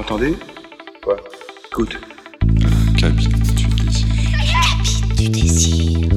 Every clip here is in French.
entendez Quoi Écoute. Cabine du désir. du désir.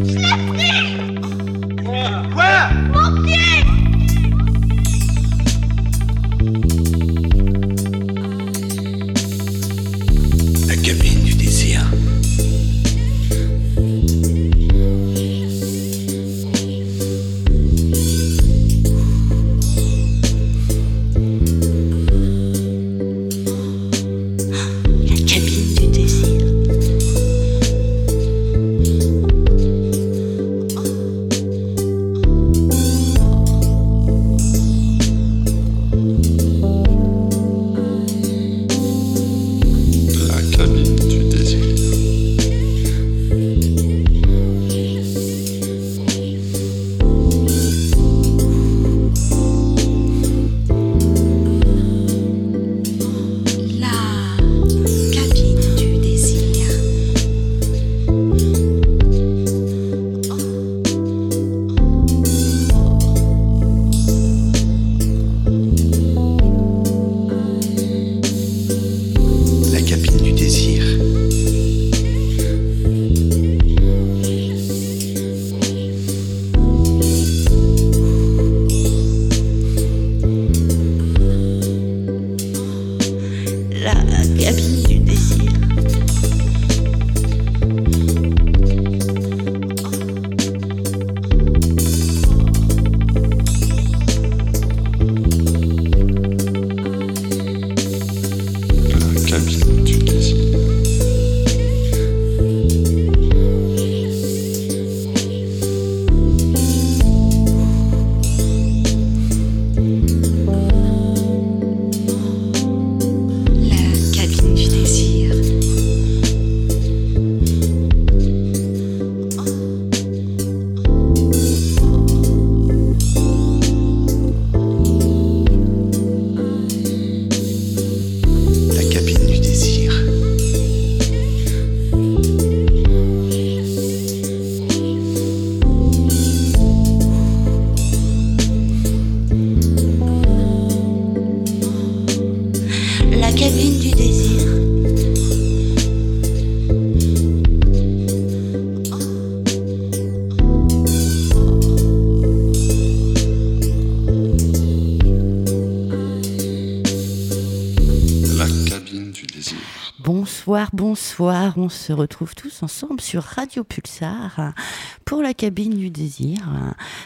Bonsoir. On se retrouve tous ensemble sur Radio Pulsar pour la cabine du désir.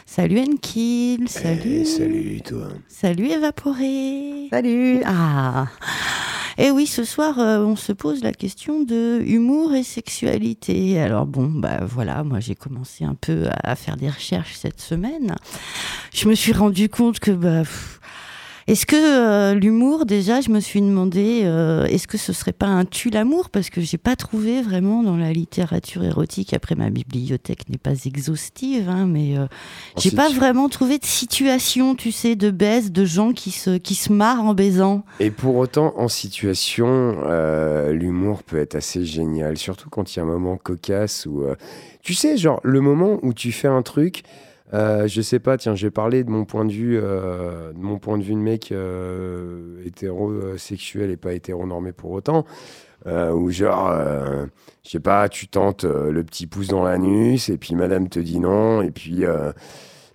Salut Enkil, salut. Eh, salut toi. Salut Évaporé. Salut. Ah. Et oui, ce soir, euh, on se pose la question de humour et sexualité. Alors bon, bah voilà, moi j'ai commencé un peu à, à faire des recherches cette semaine. Je me suis rendu compte que bah, pff, est-ce que euh, l'humour, déjà, je me suis demandé, euh, est-ce que ce serait pas un tue l'amour? Parce que j'ai pas trouvé vraiment dans la littérature érotique, après ma bibliothèque n'est pas exhaustive, hein, mais euh, j'ai c'est pas sûr. vraiment trouvé de situation, tu sais, de baise, de gens qui se, qui se marrent en baisant. Et pour autant, en situation, euh, l'humour peut être assez génial, surtout quand il y a un moment cocasse où, euh, tu sais, genre le moment où tu fais un truc. Euh, je sais pas, tiens, je vais parler de mon point de vue, euh, de mon point de vue de mec euh, hétérosexuel et pas hétéronormé pour autant, où genre, je sais pas, tu tentes le petit pouce dans l'anus et puis madame te dit non et puis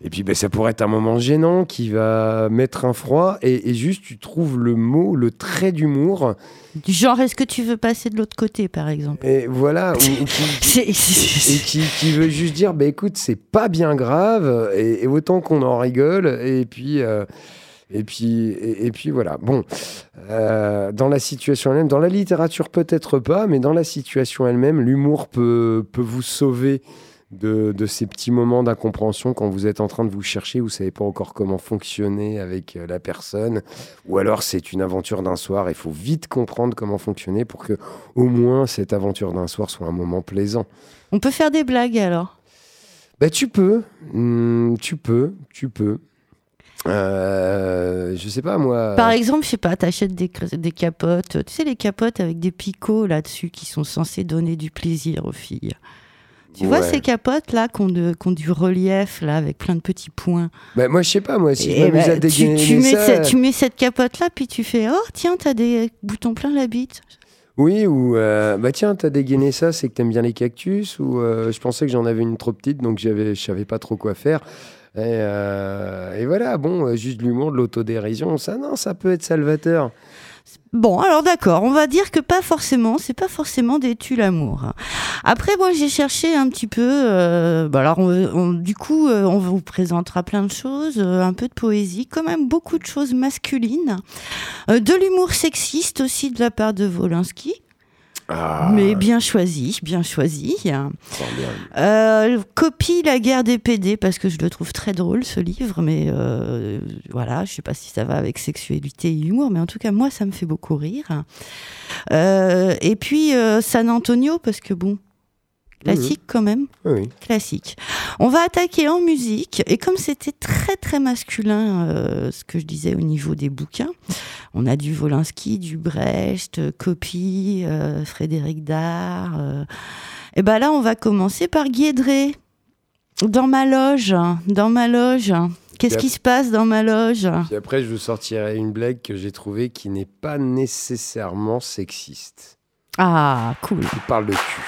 et puis ben, ça pourrait être un moment gênant qui va mettre un froid et, et juste tu trouves le mot, le trait d'humour Du genre, est-ce que tu veux passer de l'autre côté, par exemple? Et voilà, ou- ou qui, et qui, qui veut juste dire, bah écoute, c'est pas bien grave et, et autant qu'on en rigole et puis. euh, et puis, et, et puis voilà. Bon, euh, dans la situation elle-même, dans la littérature peut-être pas, mais dans la situation elle-même, l'humour peut, peut vous sauver de, de ces petits moments d'incompréhension quand vous êtes en train de vous chercher, vous savez pas encore comment fonctionner avec euh, la personne, ou alors c'est une aventure d'un soir, il faut vite comprendre comment fonctionner pour que au moins cette aventure d'un soir soit un moment plaisant. On peut faire des blagues alors? Bah tu peux, Hmm, tu peux, tu peux. Euh, je sais pas moi. Par exemple, je sais pas, t'achètes des, des capotes, tu sais, les capotes avec des picots là-dessus qui sont censés donner du plaisir aux filles. Tu vois ces capotes là qui ont, de- qui ont du relief là avec plein de petits points? Bah, moi, je sais pas, moi, si Et je m'amuse bah, à tu, dégainer tu mets ça. cette, tu mets cette capote là puis tu fais oh tiens t'as des boutons plein la bite. Oui, ou euh, bah tiens, t'as dégainé ça, c'est que t'aimes bien les cactus, ou euh, je pensais que j'en avais une trop petite, donc j'avais, je savais pas trop quoi faire. Et, euh, et voilà, bon, euh, juste de l'humour, de l'autodérision, ça, non, ça peut être salvateur. Bon, alors d'accord, on va dire que pas forcément, c'est pas forcément des tu l'amour. Après, moi, j'ai cherché un petit peu. euh, bah alors, on- du coup, euh, on vous présentera plein de choses, euh, un peu de poésie, quand même beaucoup de choses masculines, euh, de l'humour sexiste aussi de la part de Volinsky, Ah, mais bien choisi, bien choisi. Euh, copie La guerre des PD parce que je le trouve très drôle ce livre, mais euh, voilà, je sais pas si ça va avec sexualité et humour, mais en tout cas moi ça me fait beaucoup rire. Euh, et puis San Antonio parce que bon, classique quand même, Oui, oui. classique. On va attaquer en musique et comme c'était très très masculin, euh, ce que je disais au niveau des bouquins, on a du Volinsky, du Brecht, euh, Copy, euh, Frédéric Dard. euh, et ben là, on va commencer par Guédré. Dans ma loge, dans ma loge. Qu'est-ce qui se passe dans ma loge? Puis après, je vous sortirai une blague que j'ai trouvée qui n'est pas nécessairement sexiste. Ah, cool. Il parle de cul.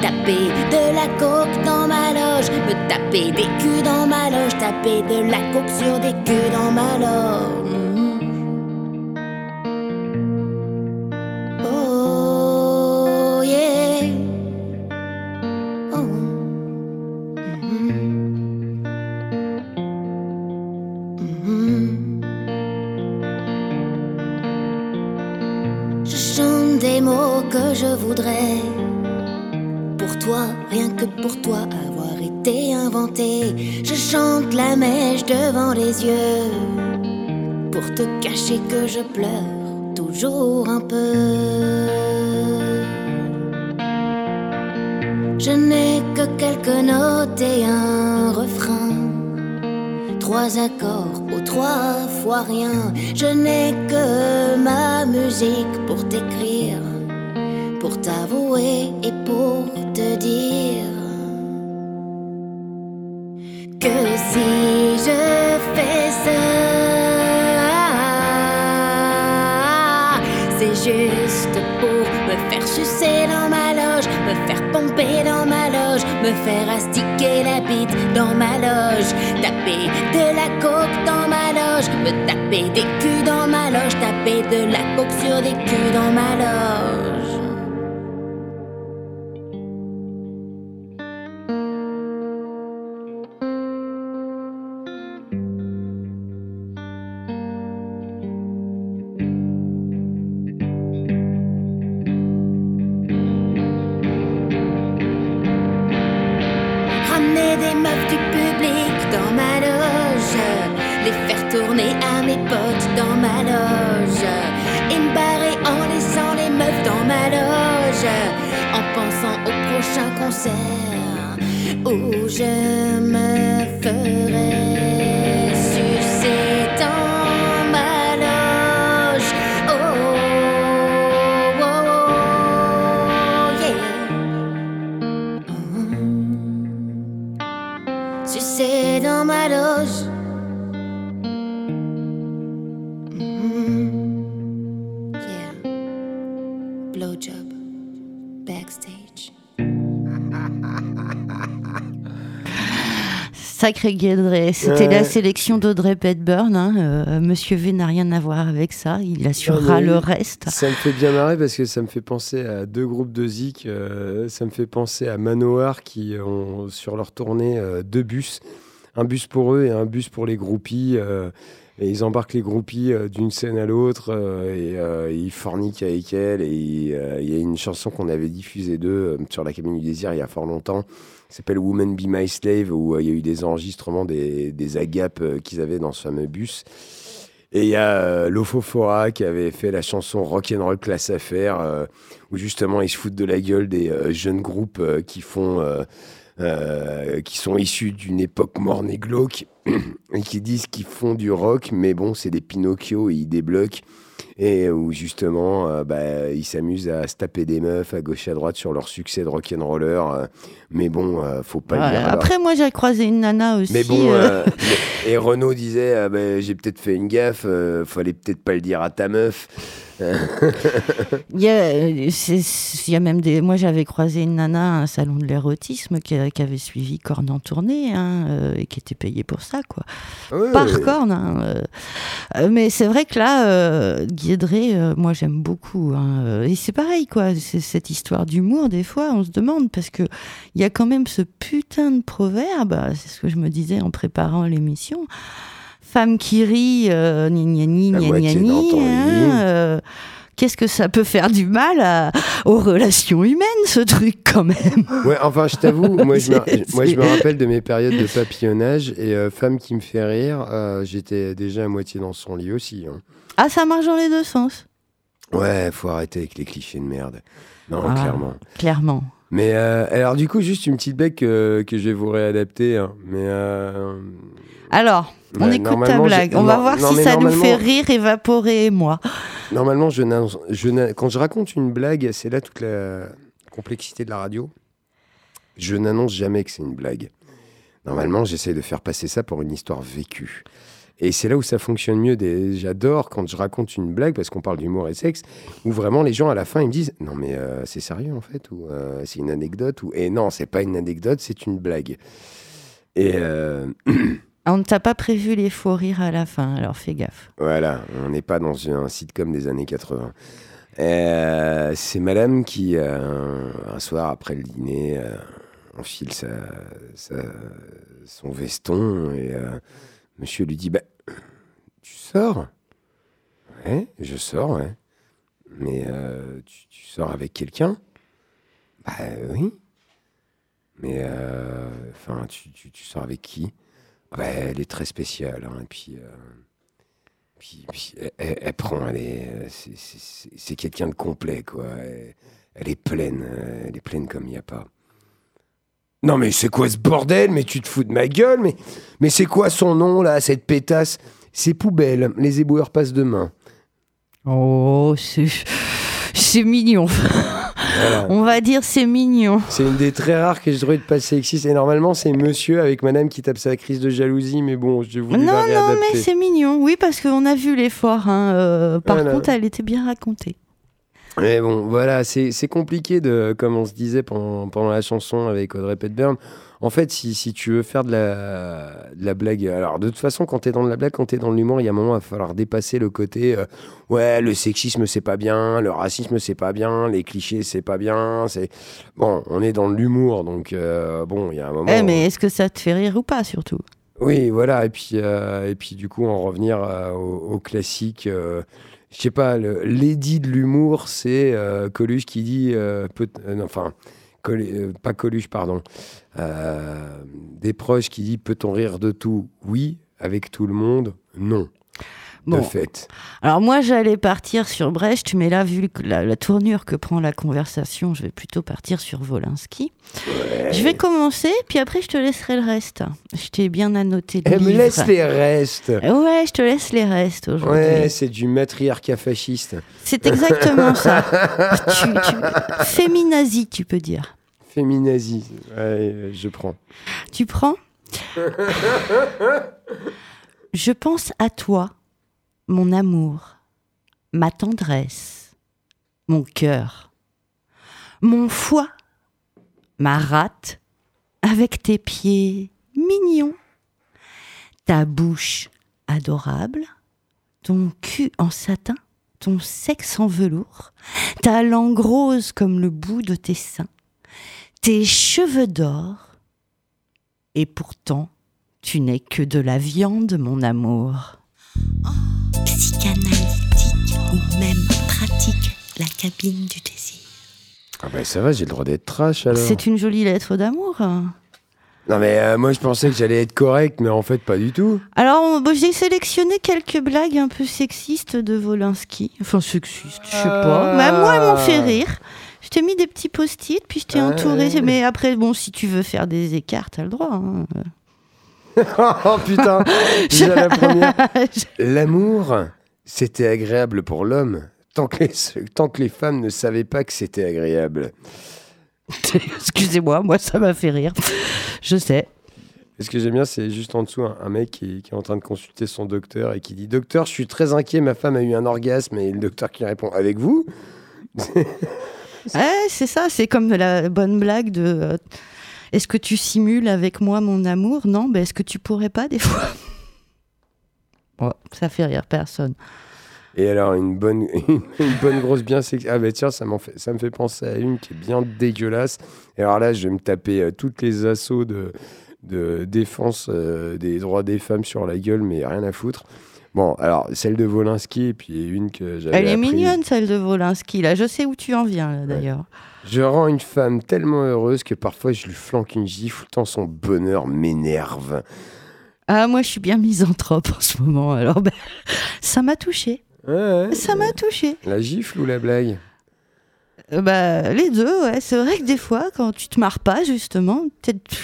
Taper de la coke dans ma loge, me taper des culs dans ma loge, taper de la coke sur des culs dans ma loge. Mèche devant les yeux pour te cacher que je pleure toujours un peu. Je n'ai que quelques notes et un refrain. Trois accords ou trois fois rien. Je n'ai que ma musique pour t'écrire, pour t'avouer et pour te dire me faire astiquer la bite dans ma loge, taper de la coke dans ma loge, me taper des culs dans ma loge, taper de la coke sur des culs dans ma loge. En pensant au prochain concert où je me ferai Sacré Guédré, c'était Ouais. la sélection d'Audrey Hepburn. hein. Euh, Monsieur V n'a rien à voir avec ça, il assurera le reste. Ça me fait bien marrer parce que ça me fait penser à deux groupes de Zik. euh, ça me fait penser à Manowar qui ont sur leur tournée euh, deux bus. Un bus pour eux et un bus pour les groupies. et ils embarquent les groupies d'une scène à l'autre et ils forniquent avec elles. Et il y a une chanson qu'on avait diffusée d'eux sur la cabine du désir il y a fort longtemps s'appelle Woman Be My Slave où euh, il y a eu des enregistrements des, agapes euh, qu'ils avaient dans ce fameux bus. Et il y a euh, Lofofora qui avait fait la chanson Rock'n'Roll Classe Affaire, euh, où justement ils se foutent de la gueule des jeunes groupes qui font, qui sont issus d'une époque morne et glauque, et qui disent qu'ils font du rock, mais bon, c'est des Pinocchio et ils débloquent. Et où justement, euh, bah, ils s'amusent à se taper des meufs à gauche et à droite sur leur succès de rock'n'roller. euh, mais bon, euh, faut pas le Ouais, dire. alors. après, moi, j'ai croisé une nana aussi. Mais bon, euh, et Renaud disait ah ben, j'ai peut-être fait une gaffe, fallait peut-être pas le dire à ta meuf. Il y, a, c'est- il y a même des. Moi, j'avais croisé une nana à un salon de l'érotisme qui, avait suivi Corne en tournée hein, euh, et qui était payée pour ça, quoi. Ouais, Par. Corne. hein. Euh, mais c'est vrai que là, euh, Euh, moi, j'aime beaucoup. hein, euh, et c'est pareil, quoi. C'est cette histoire d'humour, des fois, on se demande, parce que il y a quand même ce putain de proverbe, c'est ce que je me disais en préparant l'émission. Femme qui rit, euh, gna gna hein, euh, Qu'est-ce que ça peut faire du mal à- aux relations humaines, ce truc, quand même? Ouais, enfin, je t'avoue, moi, je me, C'est- moi, je me c'est- rappelle de mes périodes de papillonnage et euh, femme qui me fait rire, euh, j'étais déjà à moitié dans son lit aussi. hein. Ah, ça marche dans les deux sens, Ouais, faut arrêter avec les clichés de merde. Non, Ah. clairement. clairement. Mais euh, alors, du coup, juste une petite bec que, que je vais vous réadapter. hein. Mais euh, Alors, on Ouais, écoute ta blague. On va voir non, si ça nous fait rire, évaporer et moi. Normalement, je quand je raconte une blague, c'est là toute la complexité de la radio. Je n'annonce jamais que c'est une blague. Normalement, j'essaie de faire passer ça pour une histoire vécue. Et c'est là où ça fonctionne mieux. Des- J'adore quand je raconte une blague, parce qu'on parle d'humour et sexe, où vraiment les gens à la fin ils me disent Non, mais euh, c'est sérieux en fait, ou euh, c'est une anecdote, ou et non, c'est pas une anecdote, c'est une blague. Et euh, On ne t'a pas prévu les faux rires à la fin, alors fais gaffe. Voilà, on n'est pas dans un sitcom des années 80. Euh, c'est madame qui, euh, un soir après le dîner, euh, enfile sa, sa- son veston et monsieur lui dit bah, Tu sors Ouais, je sors, ouais. Mais euh, tu, sors avec quelqu'un? Bah oui. Mais euh, enfin, tu, tu- sors avec qui? Ah bah, Elle est très spéciale. hein, et puis. euh, puis, elle, prend, elle est, c'est- quelqu'un de complet, quoi. Elle, elle est pleine, elle est pleine comme il n'y a pas. Non, mais c'est quoi ce bordel? Mais tu te fous de ma gueule Mais, mais c'est quoi son nom, là, cette pétasse? C'est poubelle, les éboueurs passent demain. Oh, c'est c'est mignon. Voilà. On va dire c'est mignon. C'est une des très rares que je trouvais de pas sexiste. Et normalement, c'est monsieur avec madame qui tape sa crise de jalousie, mais bon, je voulais Non, non, mais c'est mignon. Oui, parce qu'on a vu l'effort. hein, euh, par Voilà. contre, elle était bien racontée. Mais bon, voilà, c'est compliqué de, comme on se disait pendant, pendant la chanson avec Audrey Hepburn. En fait, si, si tu veux faire de la, de la blague, alors de toute façon, quand t'es dans de la blague, quand t'es dans l'humour, il y a un moment, il va falloir dépasser le côté, euh, ouais, le sexisme c'est pas bien, le racisme c'est pas bien, les clichés c'est pas bien. C'est bon, on est dans l'humour, donc euh, bon, il y a un moment. Eh, mais est-ce que ça te fait rire ou pas, surtout? Oui, voilà. Et puis, euh, et puis du coup, en revenir euh, au, au classique. Je sais pas, l'édit de l'humour, c'est euh, Coluche qui dit. euh, peut- euh, enfin, pas Coluche, pardon. des proches qui dit Peut-on rire de tout? Oui. Avec tout le monde? Non. Bon. De fait. Alors moi, j'allais partir sur Brecht, mais là, vu la, la tournure que prend la conversation, je vais plutôt partir sur Volinsky. Je vais commencer, puis après, je te laisserai le reste. Je t'ai bien annoté Elle me laisse les restes. Ouais, je te laisse les restes aujourd'hui. Ouais, c'est du matriarcat fasciste. C'est exactement ça. tu, tu... Féminazie, tu peux dire. Féminazie. Ouais, je prends. Tu prends Je pense à toi, mon amour, ma tendresse, mon cœur, mon foie, ma rate, avec tes pieds mignons, ta bouche adorable, ton cul en satin, ton sexe en velours, ta langue rose comme le bout de tes seins, tes cheveux d'or, et pourtant tu n'es que de la viande, mon amour. Psychanalytique ou même pratique la cabine du désir. Ah bah ça va, j'ai le droit d'être trash alors. C'est une jolie lettre d'amour. Non mais euh, moi je pensais que j'allais être correct, mais en fait pas du tout. Alors, bon, j'ai sélectionné quelques blagues un peu sexistes de Volinsky. Enfin, sexistes, je sais pas. Ah. Mais moi, elles m'ont fait rire. Je t'ai mis des petits post-it, puis je t'ai Ah. entouré. Mais après, bon, si tu veux faire des écarts, t'as le droit. hein. oh putain, déjà la première. L'amour, c'était agréable pour l'homme, tant que, les, tant que les femmes ne savaient pas que c'était agréable. Excusez-moi, moi, ça m'a fait rire. Je sais. Et ce que j'aime bien, c'est juste en dessous un, un mec qui, qui est en train de consulter son docteur et qui dit Docteur, je suis très inquiet, ma femme a eu un orgasme. Et le docteur qui répond Avec vous? Ouais, c'est ça, c'est comme la bonne blague de euh, Est-ce que tu simules avec moi mon amour? Non, ben est-ce que tu pourrais pas des fois? Bon, ça fait rire personne. Et alors, une bonne, une bonne grosse bien sexy. Ah, bah tiens, ça, m'en fait, ça me fait penser à une qui est bien dégueulasse. Et alors là, je vais me taper euh, toutes les assauts de, de défense euh, des droits des femmes sur la gueule, mais rien à foutre. Bon, alors, celle de Volinsky, et puis une que j'avais. Elle est apprise. mignonne, celle de Volinsky, là. Je sais où tu en viens, là, d'ailleurs. Je rends une femme tellement heureuse que parfois je lui flanque une gifle tant son bonheur m'énerve. Ah, moi, je suis bien misanthrope en ce moment, alors ben, ça m'a touché. Ouais, ouais. Ça m'a touché. La gifle ou la blague? Euh, bah, les deux, ouais. C'est vrai que des fois, quand tu te marres pas, justement, peut-être.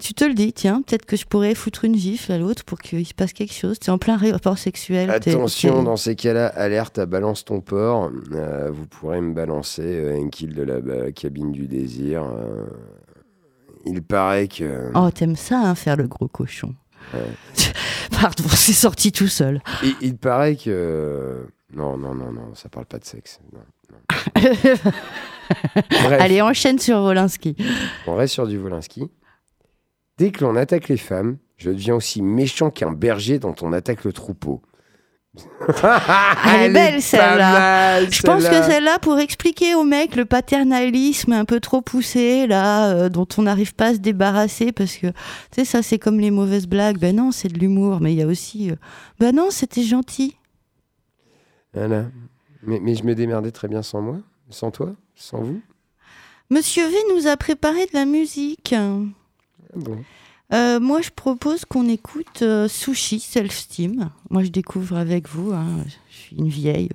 Tu te le dis, tiens, peut-être que je pourrais foutre une gifle à l'autre pour qu'il se passe quelque chose. T'es en plein rapport sexuel. Attention, dans ces cas-là, alerte à balance ton porc. Euh, vous pourrez me balancer euh, un kill de la cabine du désir. euh. il paraît que. Oh, t'aimes ça, hein, faire le gros cochon. Pardon, c'est sorti tout seul. Il, il paraît que. Non, non, non, non, ça parle pas de sexe. non, non. Bref, Allez, enchaîne sur Volinsky. on reste sur du Volinsky. Dès que l'on attaque les femmes, je deviens aussi méchant qu'un berger dont on attaque le troupeau. Elle est belle, celle-là. Je pense que celle-là. celle-là, pour expliquer au mec le paternalisme un peu trop poussé, là, euh, dont on n'arrive pas à se débarrasser, parce que, tu sais, ça, c'est comme les mauvaises blagues. Ben non, c'est de l'humour, mais il y a aussi. euh, ben non, c'était gentil. Voilà. Mais, mais je me démerdais très bien sans moi, sans toi, sans vous. Monsieur V nous a préparé de la musique. Euh, moi, je propose qu'on écoute euh, Sushi Self-Steam. Moi, je découvre avec vous. hein, Je suis une vieille.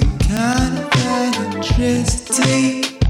some kind of electricity.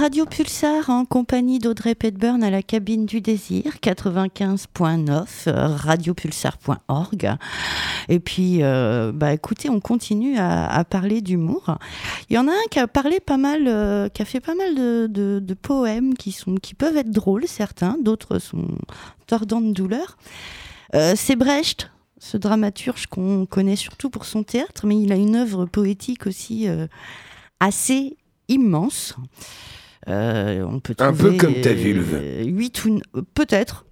Radio Pulsar en compagnie d'Audrey Petburn à la cabine du désir 95.9 euh, radiopulsar.org et puis euh, bah écoutez on continue à, parler d'humour. Il y en a un qui a parlé pas mal euh, qui a fait pas mal de, de- poèmes qui sont qui peuvent être drôles certains d'autres sont tordants de douleur Euh, c'est Brecht ce dramaturge qu'on connaît surtout pour son théâtre mais il a une œuvre poétique aussi assez immense. Euh, on peut Un peu comme ta vulve. euh, huit ou euh, peut-être.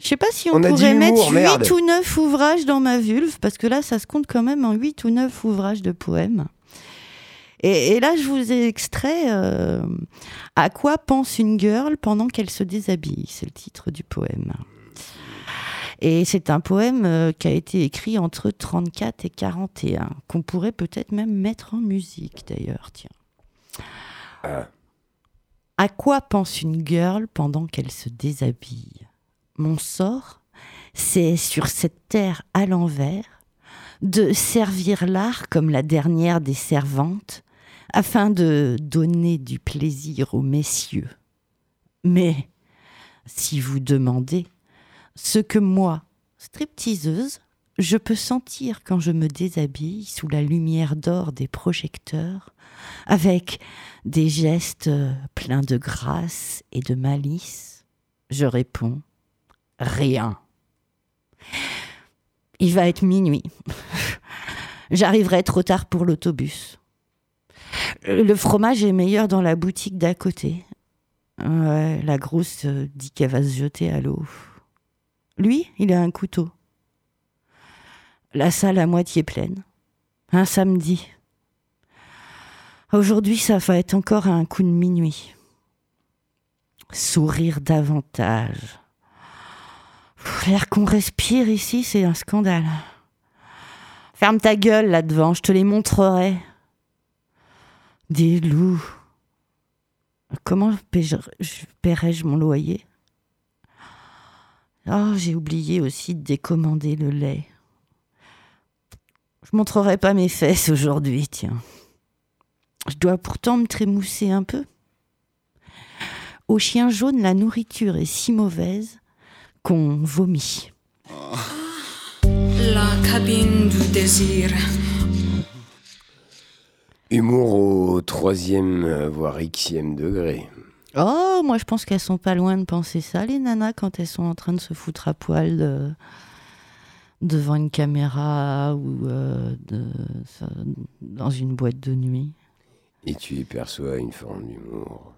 Je sais pas si on, pourrait mettre merde. 8 ou 9 ouvrages dans ma vulve, parce que là, ça se compte quand même en 8 ou 9 ouvrages de poèmes. Et, et là, je vous ai extrait euh, À quoi pense une girl pendant qu'elle se déshabille C'est le titre du poème. Et c'est un poème euh, qui a été écrit entre 34 et 41, qu'on pourrait peut-être même mettre en musique d'ailleurs, tiens. À quoi pense une girl pendant qu'elle se déshabille? Mon sort, c'est sur cette terre à l'envers de servir l'art comme la dernière des servantes, afin de donner du plaisir aux messieurs. Mais si vous demandez ce que moi, stripteaseuse, je peux sentir quand je me déshabille sous la lumière d'or des projecteurs, avec des gestes euh, pleins de grâce et de malice, je réponds rien. Il va être minuit. J'arriverai trop tard pour l'autobus. Euh, Le fromage est meilleur dans la boutique d'à côté. La grosse euh, dit qu'elle va se jeter à l'eau. Lui, il a un couteau. La salle à moitié pleine. Un samedi. Aujourd'hui, ça va être encore un coup de minuit. Sourire davantage. L'air qu'on respire ici, c'est un scandale. Ferme ta gueule là devant, je te les montrerai. Des loups. Comment paierai- je- paierai-je mon loyer? Oh, j'ai oublié aussi de décommander le lait. Je montrerai pas mes fesses aujourd'hui, tiens. Je dois pourtant me trémousser un peu. Au chien jaune, la nourriture est si mauvaise qu'on vomit. La cabine du désir. Humour au troisième, voire xème degré. Oh, moi je pense qu'elles sont pas loin de penser ça, les nanas, quand elles sont en train de se foutre à poil euh, devant une caméra ou euh, de- ça- dans une boîte de nuit. Et tu y perçois une forme d'humour.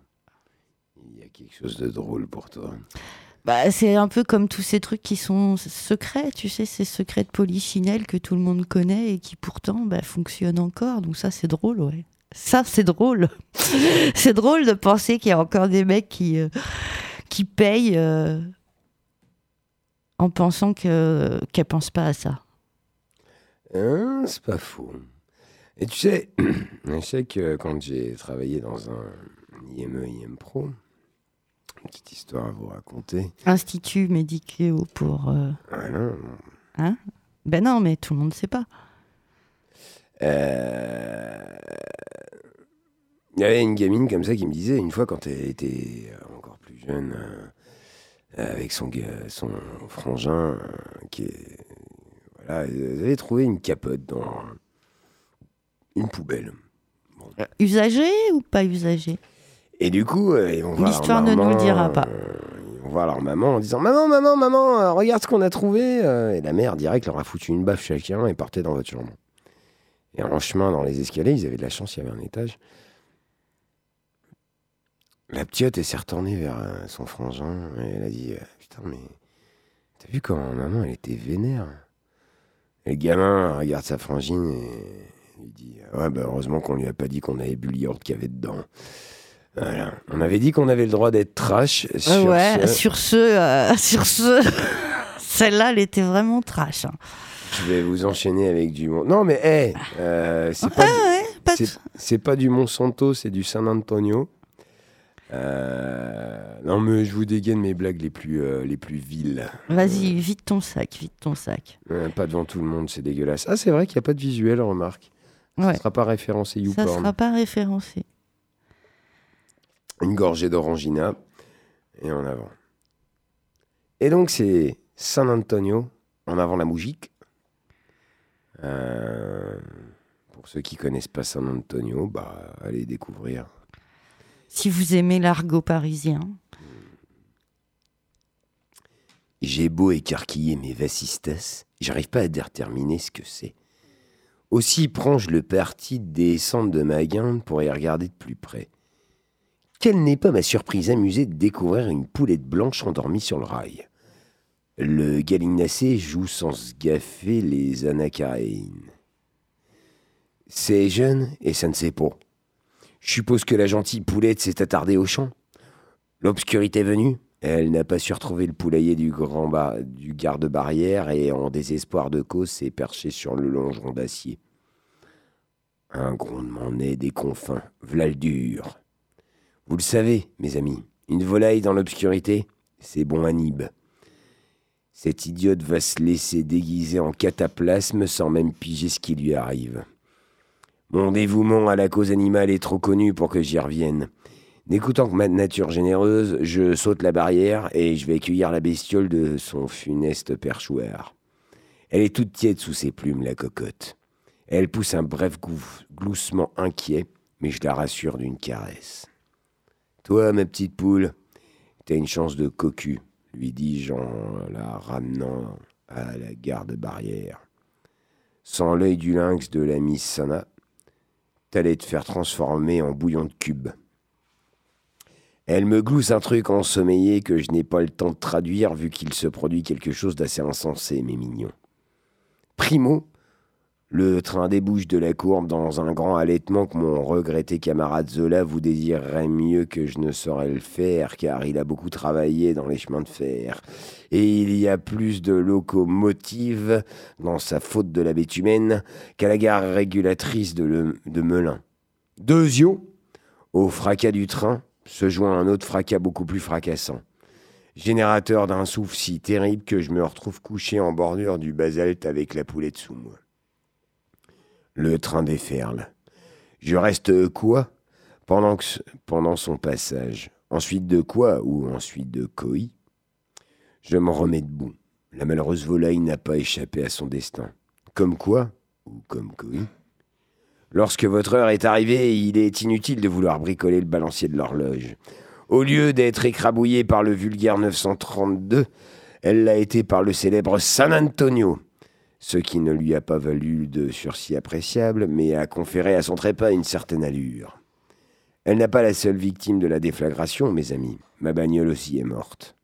Il y a quelque chose de drôle pour toi. Bah, c'est un peu comme tous ces trucs qui sont secrets, tu sais, ces secrets de polichinelle que tout le monde connaît et qui pourtant bah, fonctionnent encore. Donc ça, c'est drôle, ouais. Ça, c'est drôle. c'est drôle de penser qu'il y a encore des mecs qui, euh, qui payent euh, en pensant que, qu'elles pensent pas à ça. Hein, c'est pas faux. Et tu sais, je sais que quand j'ai travaillé dans un IME, IM Pro, une petite histoire à vous raconter. Institut médical pour. euh, Ah non, Hein? Ben non, mais tout le monde ne sait pas. Euh, Il y avait une gamine comme ça qui me disait, une fois quand elle était encore plus jeune, euh, avec son, son frangin, euh, qui est, voilà, elle avait trouvé une capote dans une poubelle. Usagé ou pas usagé? Et du coup, euh, ils vont voir leur L'histoire ne nous le dira pas. euh, ils vont voir leur maman en disant Maman, maman, maman, euh, regarde ce qu'on a trouvé. euh, Et la mère, direct, leur a foutu une baffe chacun et partait dans votre chambre. Et en chemin, dans les escaliers, ils avaient de la chance, il y avait un étage. La petite, elle s'est retournée vers euh, son frangin et elle a dit euh, Putain, mais t'as vu comment maman, elle était vénère Et le gamin regarde sa frangine et il dit Ouais, bah heureusement qu'on lui a pas dit qu'on avait bu yaourt qu'il y avait dedans. Voilà. On avait dit qu'on avait le droit d'être trash. Sur Ah ouais, ce, sur ce, euh, sur ce, celle-là, elle était vraiment trash. hein. je vais vous enchaîner avec du. Non, mais hé, euh, c'est pas, du- Ouais, pas de- c'est- c'est pas du Monsanto, c'est du San Antonio. Euh, non, mais je vous dégaine mes blagues les plus, euh, les plus viles. Vas-y, vite ton sac, vite ton sac. Euh, pas devant tout le monde, c'est dégueulasse. Ah, c'est vrai qu'il n'y a pas de visuel, remarque. Ça Ouais. ne sera pas référencé Ça YouPorn. sera pas référencé. Une gorgée d'orangina et en avant. Et donc, c'est San Antonio, en avant la musique. Euh, pour ceux qui connaissent pas San Antonio, bah, allez découvrir. Si vous aimez l'argot parisien, J'ai beau écarquiller mes vasistas, j'arrive pas à déterminer ce que c'est. Aussi prends-je le parti de descendre de ma guinde pour y regarder de plus près. Quelle n'est pas ma surprise amusée de découvrir une poulette blanche endormie sur le rail. Le gallinacé joue sans se gaffer les anacaréines. C'est jeune et ça ne sait pas. Je suppose que la gentille poulette s'est attardée au champ. L'obscurité venue, elle n'a pas su retrouver le poulailler du, grand ba- du garde-barrière et, en désespoir de cause, s'est perché sur le longeron d'acier. Un grondement naît des confins, v'là. Vous le savez, mes amis, une volaille dans l'obscurité, c'est bon à Nib. Cette idiote va se laisser déguiser en cataplasme sans même piger ce qui lui arrive. Mon dévouement à la cause animale est trop connu pour que j'y revienne. N'écoutant que ma nature généreuse, je saute la barrière et je vais cueillir la bestiole de son funeste perchoir. Elle est toute tiède sous ses plumes, la cocotte. Elle pousse un bref gloussement inquiet, mais je la rassure d'une caresse. Toi, ma petite poule, t'as une chance de cocu, lui dis-je en la ramenant à la garde-barrière. Sans l'œil du lynx de la Miss Sana, t'allais te faire transformer en bouillon de cube. Elle me glousse un truc ensommeillé que je n'ai pas le temps de traduire vu qu'il se produit quelque chose d'assez insensé, mes mignons. Primo, le train débouche de la courbe dans un grand allaitement que mon regretté camarade Zola vous désirerait mieux que je ne saurais le faire car il a beaucoup travaillé dans les chemins de fer. Et il y a plus de locomotives dans sa faute de la bêtumène qu'à la gare régulatrice de, le- de Melun. Deux yeux, au fracas du train, se joint un autre fracas beaucoup plus fracassant. Générateur d'un souffle si terrible que je me retrouve couché en bordure du basalte avec la poulette sous moi. Le train déferle. Je reste quoi pendant, que, pendant son passage? Ensuite de quoi ou ensuite de coi Je m'en remets debout. La malheureuse volaille n'a pas échappé à son destin. Comme quoi ou comme coi Lorsque votre heure est arrivée, il est inutile de vouloir bricoler le balancier de l'horloge. Au lieu d'être écrabouillée par le vulgaire 932, elle l'a été par le célèbre San Antonio, ce qui ne lui a pas valu de sursis appréciable, mais a conféré à son trépas une certaine allure. Elle n'a pas la seule victime de la déflagration, mes amis. Ma bagnole aussi est morte.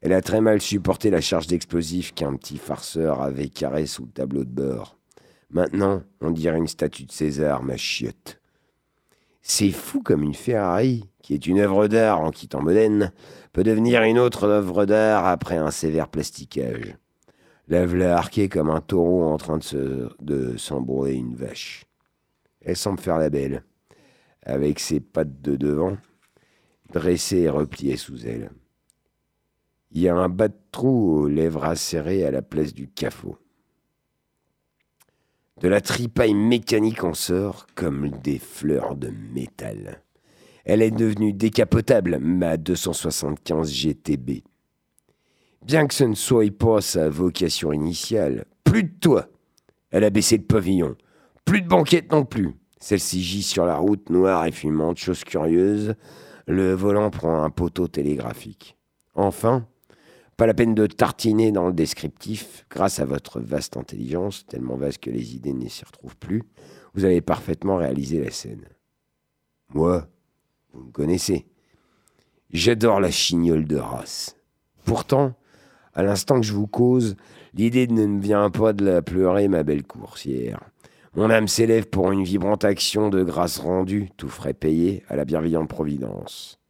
Elle a très mal supporté la charge d'explosifs qu'un petit farceur avait carré sous le tableau de bord. Maintenant, on dirait une statue de César, ma chiotte. C'est fou comme une Ferrari, qui est une œuvre d'art en quittant Modène, peut devenir une autre œuvre d'art après un sévère plasticage. V'là arquée comme un taureau en train de, se, de s'embrouiller une vache. Elle semble faire la belle, avec ses pattes de devant, dressées et repliées sous elle. Il y a un bas de trou aux lèvres acérées à la place du cafot. De la tripaille mécanique en sort comme des fleurs de métal. Elle est devenue décapotable, ma 275 GTB. Bien que ce ne soit pas sa vocation initiale, plus de toit. Elle a baissé le pavillon. Plus de banquette non plus. Celle-ci gît sur la route noire et fumante, chose curieuse. Le volant prend un poteau télégraphique. Enfin, pas la peine de tartiner dans le descriptif, grâce à votre vaste intelligence, tellement vaste que les idées ne s'y retrouvent plus, vous avez parfaitement réalisé la scène. Moi, vous me connaissez. J'adore la chignole de race. Pourtant, à l'instant que je vous cause, l'idée ne me vient pas de la pleurer, ma belle coursière. Mon âme s'élève pour une vibrante action de grâce rendue, tout frais payé, à la bienveillante Providence.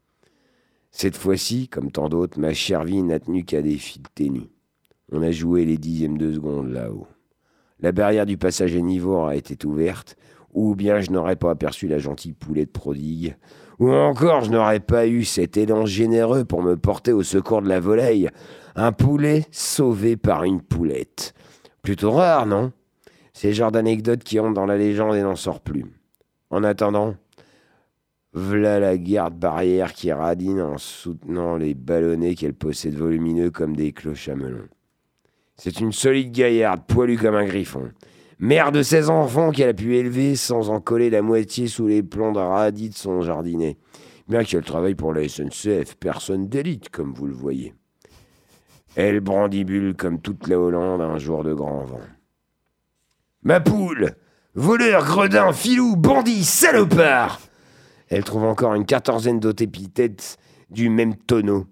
Cette fois-ci, comme tant d'autres, ma chère vie n'a tenu qu'à des fils ténus. On a joué les dixièmes de seconde là-haut. La barrière du passage niveau a été ouverte, ou bien je n'aurais pas aperçu la gentille poulette prodigue, ou encore je n'aurais pas eu cet élan généreux pour me porter au secours de la volaille, un poulet sauvé par une poulette. Plutôt rare, non? C'est le genre d'anecdote qui entre dans la légende et n'en sort plus. En attendant, V'là la garde barrière qui radine en soutenant les ballonnets qu'elle possède volumineux comme des cloches à melon. C'est une solide gaillarde, poilue comme un griffon. Mère de 16 enfants qu'elle a pu élever sans en coller la moitié sous les plombs de radis de son jardinet. Bien qu'elle travaille pour la SNCF, personne d'élite, comme vous le voyez. Elle brandibule comme toute la Hollande un jour de grand vent. Ma poule Voleur, gredin, filou, bandit, salopard Elle trouve encore une quatorzaine d'autres épithètes du même tonneau.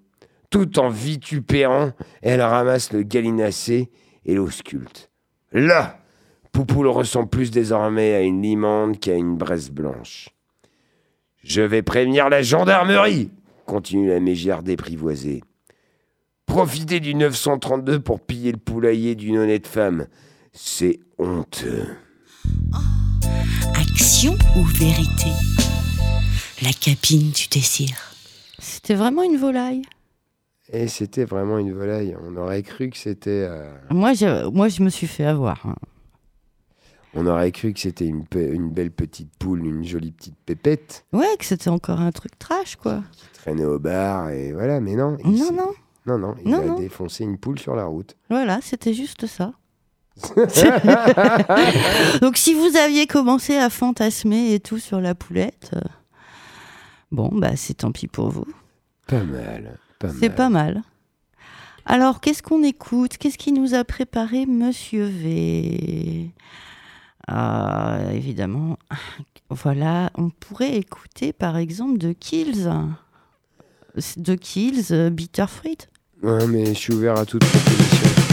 Tout en vitupérant, elle ramasse le gallinacé et l'ausculte. Là Poupoule ressemble plus désormais à une limande qu'à une braise blanche. Je vais prévenir la gendarmerie, continue la mégère déprivoisée. Profiter du 932 pour piller le poulailler d'une honnête femme, c'est honteux. Action ou vérité? La cabine du désir. C'était vraiment une volaille. Et c'était vraiment une volaille. On aurait cru que c'était. euh, Moi, je, moi, je me suis fait avoir. On aurait cru que c'était une, belle petite poule, une jolie petite pépette Ouais, que c'était encore un truc trash, quoi. qui traînait au bar et voilà. Mais non. Non, non, Non, non. Il Non, a non. défoncé une poule sur la route. voilà, c'était juste ça. Donc, si vous aviez commencé à fantasmer et tout sur la poulette, euh, bon, bah, c'est tant pis pour vous. Pas mal. Pas C'est pas mal. Alors, qu'est-ce qu'on écoute? Qu'est-ce qui nous a préparé Monsieur V? Ah, Évidemment, voilà, on pourrait écouter par exemple de Kills. De Kills, euh, Bitter Fruit. Ouais, mais je suis ouvert à toute proposition.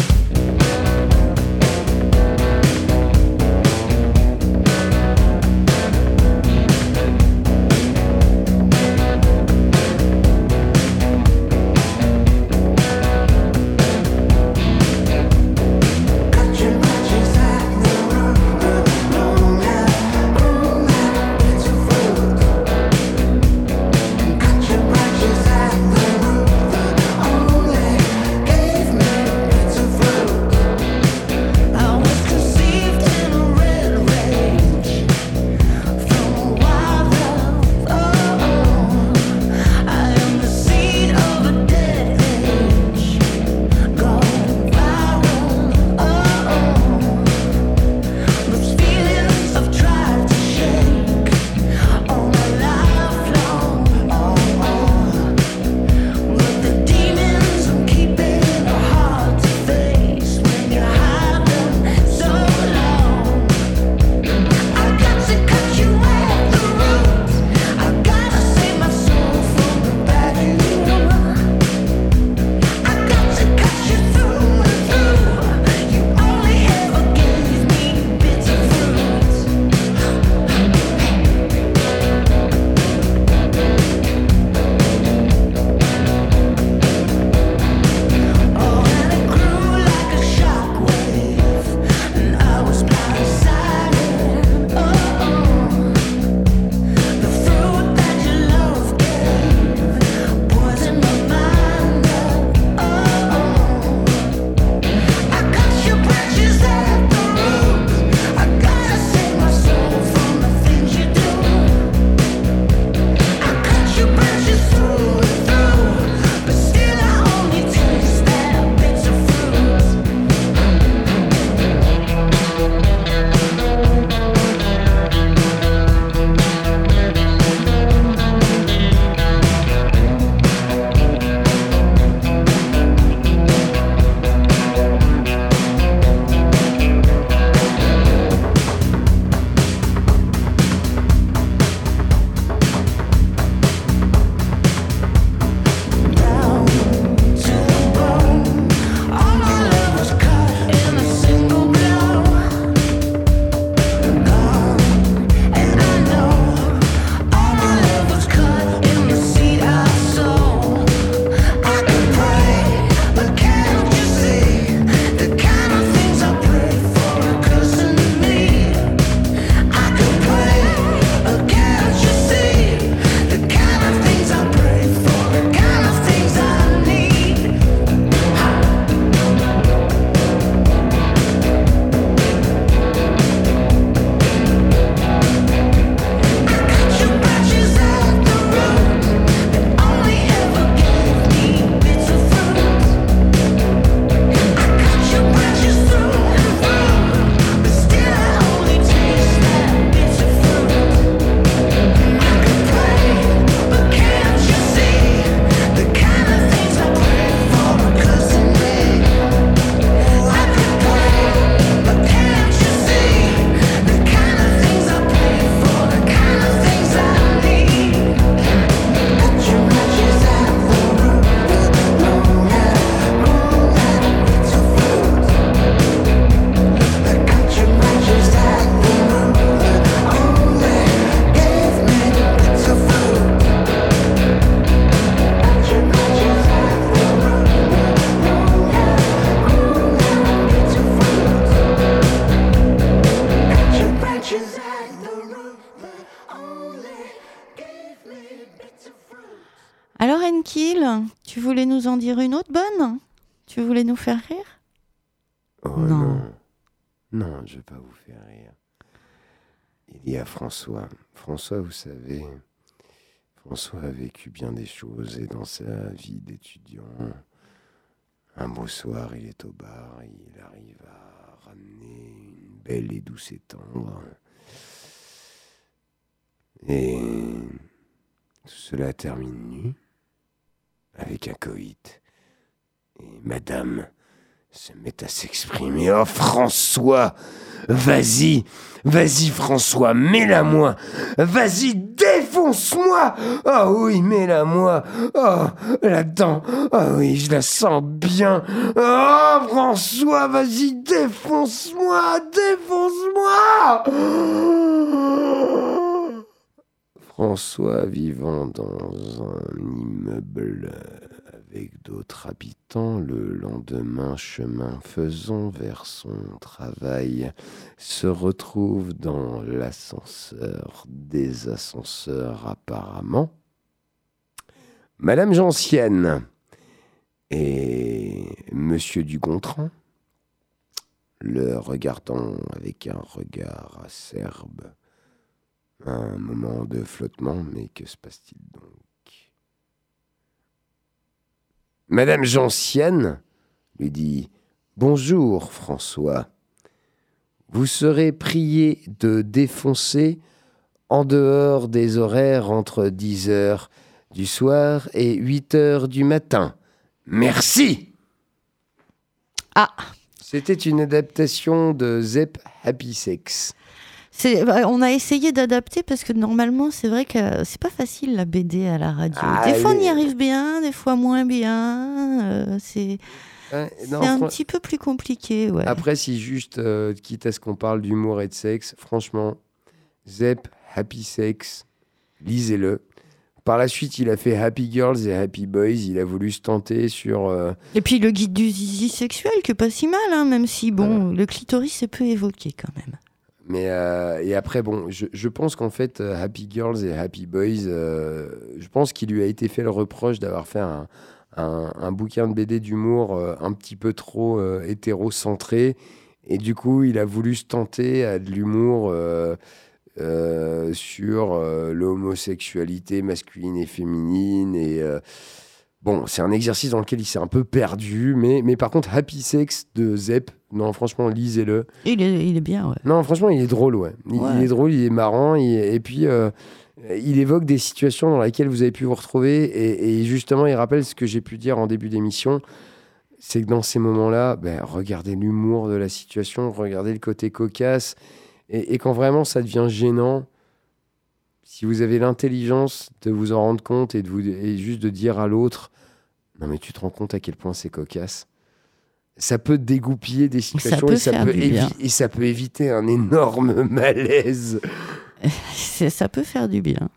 Faire rire. Il y a François. François, vous savez, François a vécu bien des choses et dans sa vie d'étudiant, un beau soir, il est au bar il arrive à ramener une belle et douce et tendre. Et cela termine nu avec un coït. Et madame se met à s'exprimer. Oh François, vas-y, vas-y François, mets-la moi. Vas-y, défonce-moi. Oh oui, mets-la moi. Oh, là-dedans. Oh oui, je la sens bien. Oh François, vas-y, défonce-moi, défonce-moi. François vivant dans un immeuble avec d'autres habitants, le lendemain chemin faisant vers son travail, se retrouve dans l'ascenseur des ascenseurs apparemment. Madame Gentienne et Monsieur Dugontran, le regardant avec un regard acerbe, un moment de flottement, mais que se passe-t-il donc? Madame Gentienne lui dit Bonjour, François. Vous serez prié de défoncer en dehors des horaires entre 10 heures du soir et 8 heures du matin. Merci Ah, C'était une adaptation de Zep Happy Sex. Bah, on a essayé d'adapter parce que normalement, c'est vrai que c'est pas facile la BD à la radio. Ah, des fois, on y arrive bien, des fois moins bien. euh, c'est un fran- petit peu plus compliqué, ouais. Après, si juste, euh, quitte à ce qu'on parle d'humour et de sexe, franchement, Zep, Happy Sex, lisez-le. Par la suite, il a fait Happy Girls et Happy Boys. Il a voulu se tenter sur. euh, Et puis le guide du zizi sexuel, qui est pas si mal, hein, même si bon, le clitoris c'est peu évoqué quand même. Mais euh, et après, bon, je, pense qu'en fait, euh, Happy Girls et Happy Boys, euh, je pense qu'il lui a été fait le reproche d'avoir fait un, bouquin de BD d'humour un petit peu trop hétérocentré. Et du coup, il a voulu se tenter à de l'humour sur l'homosexualité masculine et féminine. Et bon, c'est un exercice dans lequel il s'est un peu perdu. Mais, mais par contre, Happy Sex de Zep, non, franchement, lisez-le. Il est, il est bien, ouais. Non, franchement, il est drôle, ouais. Il, Ouais. il est drôle, il est marrant. il- et puis, euh, il évoque des situations dans lesquelles vous avez pu vous retrouver. Et, et justement, il rappelle ce que j'ai pu dire en début d'émission. C'est que dans ces moments-là, ben, regardez l'humour de la situation, regardez le côté cocasse. Et, et quand vraiment ça devient gênant, si vous avez l'intelligence de vous en rendre compte et, de vous, et juste de dire à l'autre Non, mais tu te rends compte à quel point c'est cocasse ça peut dégoupiller des situations et, ça peut et ça peut éviter un énorme malaise. Ça peut faire du bien.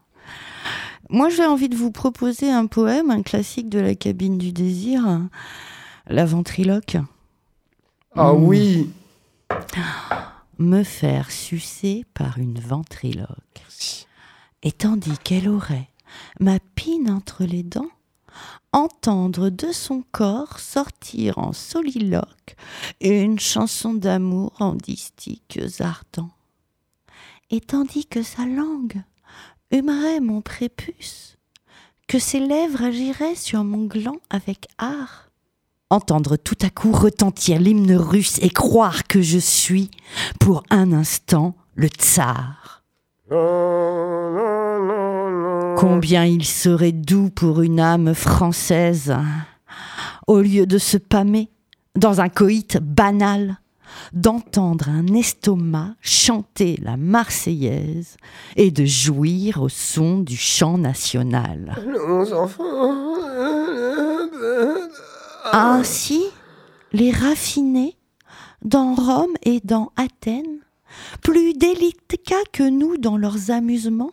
Moi, j'ai envie de vous proposer un poème, un classique de la cabine du désir, La ventriloque. Ah Mm. oui Me faire sucer par une ventriloque. Merci. Et tandis qu'elle aurait ma pine entre les dents, entendre de son corps sortir en soliloque une chanson d'amour en distiques ardents. Et tandis que sa langue humerait mon prépuce, que ses lèvres agiraient sur mon gland avec art, entendre tout à coup retentir l'hymne russe et croire que je suis, pour un instant, le tsar. Combien il serait doux pour une âme française, au lieu de se pâmer dans un coït banal, d'entendre un estomac chanter la Marseillaise et de jouir au son du chant national. Nos enfants. Ainsi, les raffinés, dans Rome et dans Athènes, plus délicats que nous dans leurs amusements,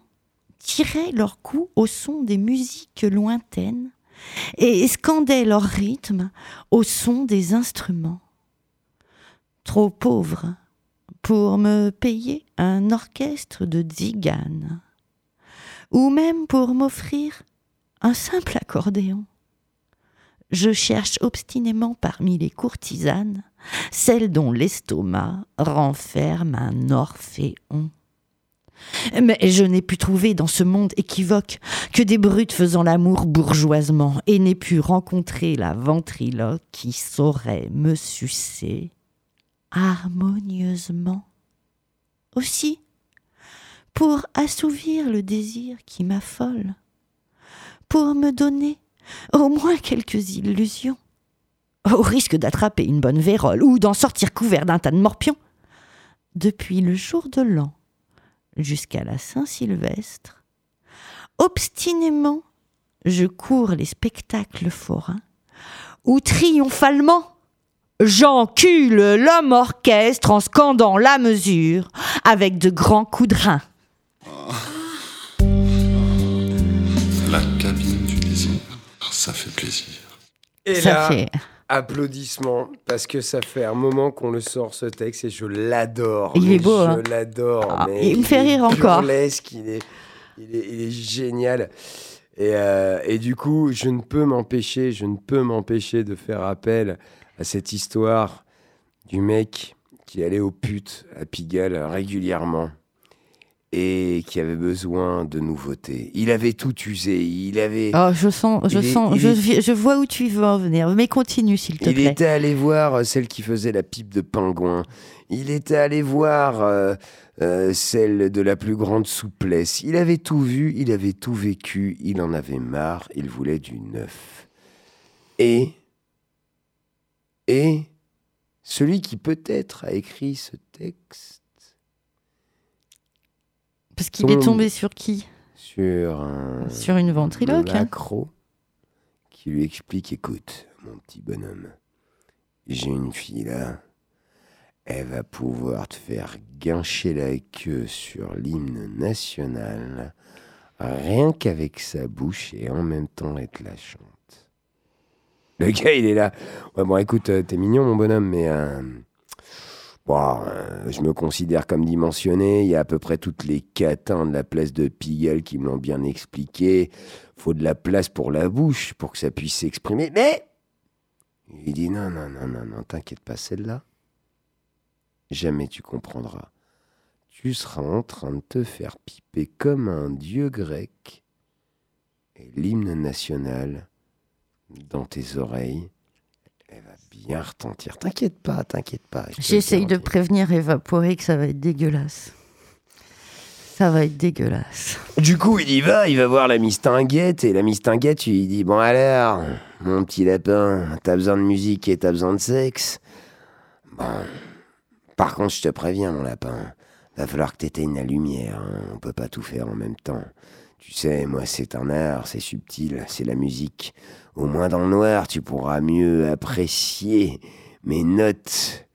tiraient leur coup au son des musiques lointaines et scandaient leur rythme au son des instruments. Trop pauvre pour me payer un orchestre de tziganes, ou même pour m'offrir un simple accordéon. Je cherche obstinément parmi les courtisanes celle dont l'estomac renferme un orphéon. Mais je n'ai pu trouver dans ce monde équivoque que des brutes faisant l'amour bourgeoisement, et n'ai pu rencontrer la ventriloque qui saurait me sucer harmonieusement. Aussi, pour assouvir le désir qui m'affole, pour me donner au moins quelques illusions, au risque d'attraper une bonne vérole ou d'en sortir couvert d'un tas de morpions, depuis le jour de l'an jusqu'à la Saint-Sylvestre, obstinément je cours les spectacles forains, où triomphalement j'encule l'homme orchestre en scandant la mesure avec de grands coups de rein. La cabine du désir. Ça fait plaisir. Et Ça là, fait. Applaudissements, parce que ça fait un moment qu'on le sort ce texte et je l'adore. Il est beau, Je hein. l'adore. Ah, il me fait est rire encore. burlesque, Il est, il est, il est génial. Et, euh, et du coup, je ne peux m'empêcher, je ne peux m'empêcher de faire appel à cette histoire du mec qui allait aux putes à Pigalle régulièrement et qui avait besoin de nouveautés. Il avait tout usé, il avait... Oh, je sens, je Il sens, il je, est- vi- je vois où tu veux en venir. Mais continue, s'il te Il plaît. était allé voir euh, celle qui faisait la pipe de pingouin. Il était allé voir euh, euh, celle de la plus grande souplesse. Il avait tout vu, il avait tout vécu, il en avait marre, il voulait du neuf. Et, et, celui qui peut-être a écrit ce texte Parce qu'il est tombé sur qui? Sur un Sur une ventriloque. hein. Macro qui lui explique écoute, mon petit bonhomme, j'ai une fille là. Elle va pouvoir te faire guincher la queue sur l'hymne national, rien qu'avec sa bouche et en même temps elle te la chante. Le gars, il est là. Ouais, bon, écoute, euh, t'es mignon, mon bonhomme, mais. euh, euh, je me considère comme dimensionné. Il y a à peu près toutes les catins de la place de Pigalle qui me l'ont bien expliqué. Faut de la place pour la bouche, pour que ça puisse s'exprimer. Mais. Il dit non, non, non, non, non, t'inquiète pas, celle-là. Jamais tu comprendras. Tu seras en train de te faire piper comme un dieu grec. Et l'hymne national dans tes oreilles, elle va bien retentir. T'inquiète pas, t'inquiète pas. J'essaye de prévenir Évaporé que ça va être dégueulasse. Ça va être dégueulasse. Du coup, il y va, il va voir la mistinguette, et la mistinguette, il dit Bon, alors, mon petit lapin, t'as besoin de musique et t'as besoin de sexe? Bon, par contre, je te préviens, mon lapin, va falloir que t'éteignes la lumière, hein, on peut pas tout faire en même temps. Tu sais, moi, c'est un art, c'est subtil, c'est la musique. Au moins dans le noir, tu pourras mieux apprécier mes notes.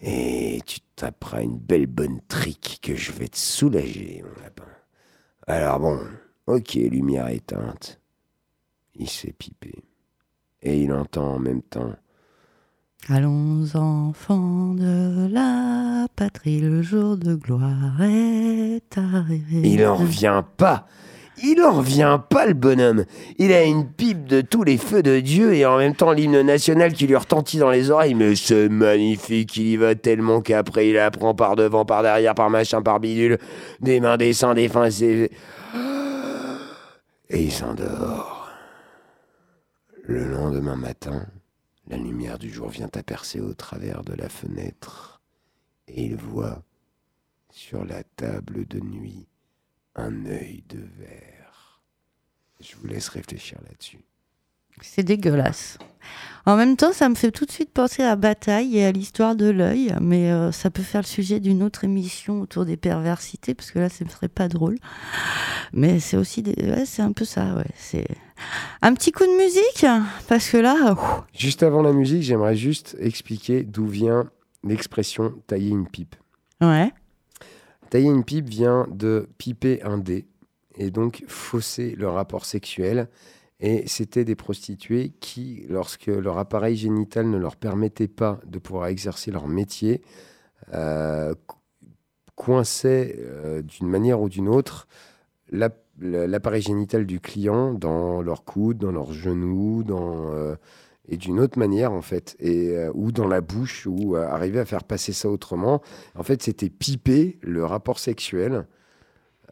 Et tu taperas une belle bonne trique que je vais te soulager, mon lapin. Alors bon, ok, lumière éteinte. Il s'est pipé. Et il entend en même temps. Allons, enfants de la patrie, le jour de gloire est arrivé. Il en revient pas Il en revient pas, le bonhomme Il a une pipe de tous les feux de Dieu et en même temps l'hymne national qui lui retentit dans les oreilles. Mais c'est magnifique, il y va tellement qu'après il apprend par devant, par derrière, par machin, par bidule, des mains, des seins, des fins. Et il s'endort. Le lendemain matin, la lumière du jour vient apercer au travers de la fenêtre et il voit sur la table de nuit un œil de verre. Je vous laisse réfléchir là-dessus. C'est dégueulasse. En même temps, ça me fait tout de suite penser à Bataille et à l'histoire de l'œil, mais euh, ça peut faire le sujet d'une autre émission autour des perversités, parce que là, ce ne serait pas drôle. Mais c'est aussi des... ouais, c'est un peu ça, ouais. C'est un petit coup de musique, parce que là, Juste avant la musique, j'aimerais juste expliquer d'où vient l'expression tailler une pipe. ouais. Tailler une pipe vient de piper un dé et donc fausser le rapport sexuel. Et c'était des prostituées qui, lorsque leur appareil génital ne leur permettait pas de pouvoir exercer leur métier, euh, co- coinçaient euh, d'une manière ou d'une autre l'appareil génital du client dans leur coude, dans leurs genoux, dans, euh, et d'une autre manière en fait, et, euh, ou dans la bouche, ou euh, arriver à faire passer ça autrement. En fait, c'était piper le rapport sexuel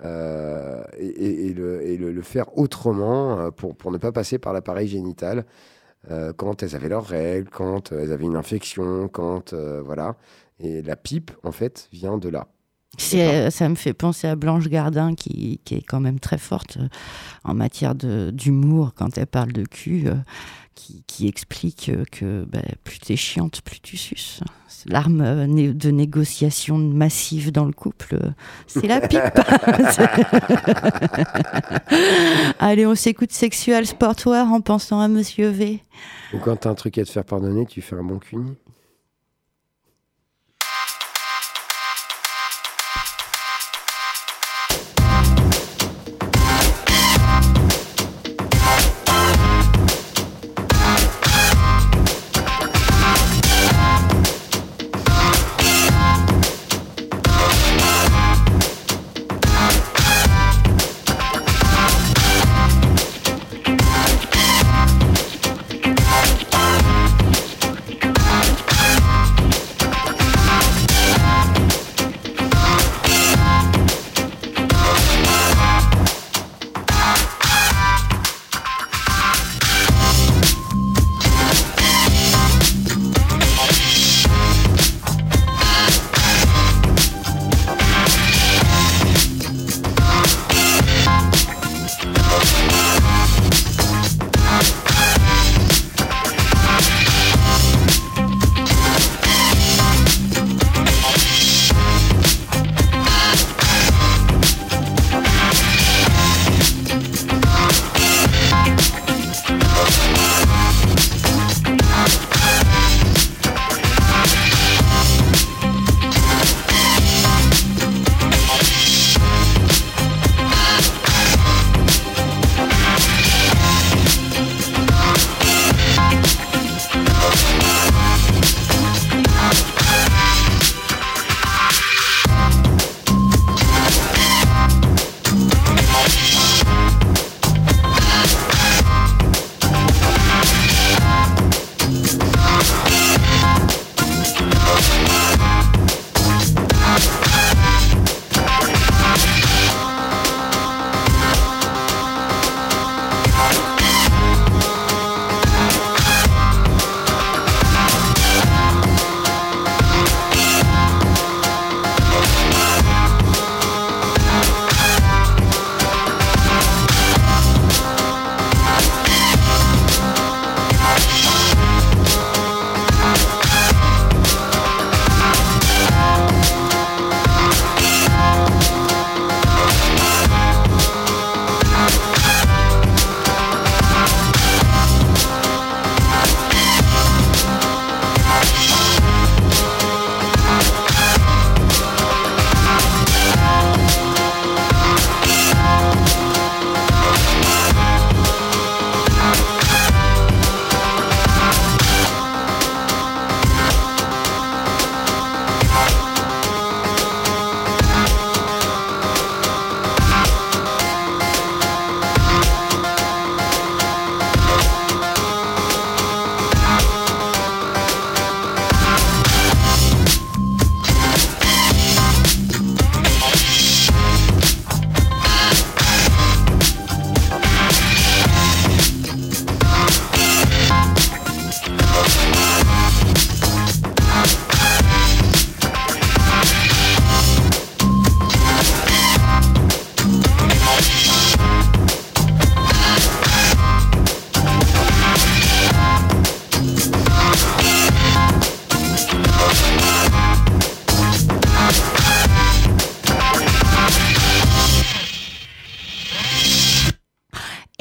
euh, et, le, et le- le faire autrement pour, pour ne pas passer par l'appareil génital quand elles avaient leurs règles, quand elles avaient une infection, quand voilà. Et la pipe, en fait, vient de là. Ça me fait penser à Blanche Gardin qui, qui est quand même très forte en matière de- d'humour quand elle parle de cul, qui, explique euh, que ben, plus t'es chiante, plus tu suces. L'arme euh, de négociation massive dans le couple, euh, c'est la pipe. Allez, on s'écoute Sexual Sportwear en pensant à Monsieur V. Ou quand t'as un truc à te faire pardonner, tu fais un bon cuni.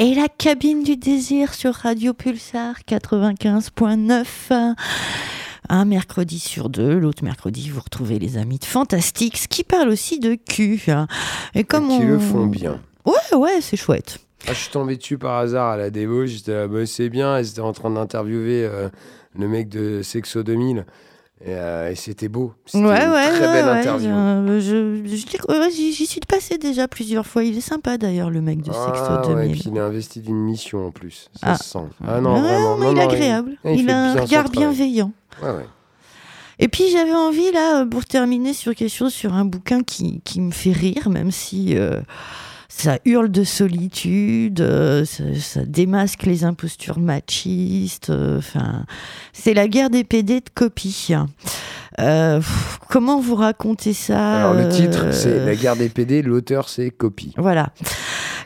Et la cabine du désir sur Radio Pulsar 95.9. Un mercredi sur deux, l'autre mercredi, vous retrouvez les amis de Fantastics qui parlent aussi de cul. Et comme qui on... le font bien. Ouais, ouais, c'est chouette. Ah, je suis tombé dessus par hasard à la débauche. J'étais là, bah, c'est bien. Ils étaient en train d'interviewer euh, le mec de Sexo 2000. Et, euh, et c'était beau. C'était Ouais, une ouais, très ouais, belle ouais, interview. je- je- je dis que- ouais, J'y suis passé déjà plusieurs fois. Il est sympa d'ailleurs, le mec de Sexto Ah, ouais, 2000. et puis il est investi d'une mission en plus. Ça Ah. se sent. Ah non, Ouais, vraiment. non, il est agréable. il a un bien regard bienveillant. Et puis j'avais envie là, pour terminer sur quelque chose, sur un bouquin qui, qui me fait rire, même si euh, ça hurle de solitude, euh, ça, ça démasque les impostures machistes. euh, Enfin, c'est la guerre des PD de copie. Euh, pff, comment vous racontez ça Alors le titre, c'est La guerre des PD, l'auteur, c'est Copie. Voilà.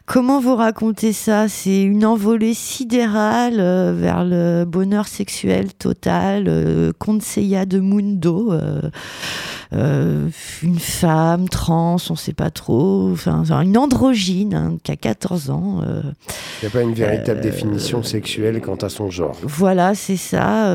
Comment vous racontez ça? C'est une envolée sidérale euh, vers le bonheur sexuel total, euh, Conseilla de Mundo, euh, euh, une femme trans, on sait pas trop, enfin une androgyne hein, qui a 14 ans. Il n'y a pas une véritable définition sexuelle quant à son genre. voilà, c'est ça.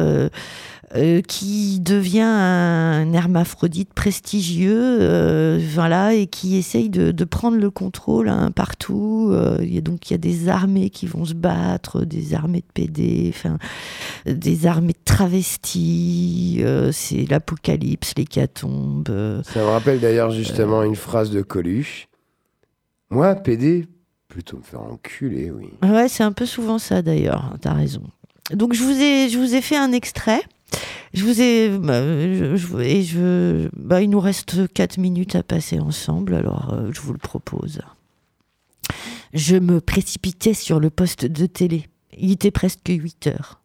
Euh, euh, qui devient un hermaphrodite prestigieux, euh, voilà, et qui essaye de, de prendre le contrôle hein, partout. Euh, il y a donc il y a des armées qui vont se battre, des armées de PD, enfin, des armées de travestis. euh, c'est l'apocalypse, l'hécatombe. euh, Ça me rappelle d'ailleurs justement une phrase de Coluche. Moi, PD, plutôt me faire enculer, oui. Ouais, c'est un peu souvent ça d'ailleurs, t'as raison. Donc je vous ai, je vous ai fait un extrait. Je vous ai. bah, et je, bah, il nous reste 4 minutes à passer ensemble, alors euh, je vous le propose. Je me précipitais sur le poste de télé. Il était presque 8 heures.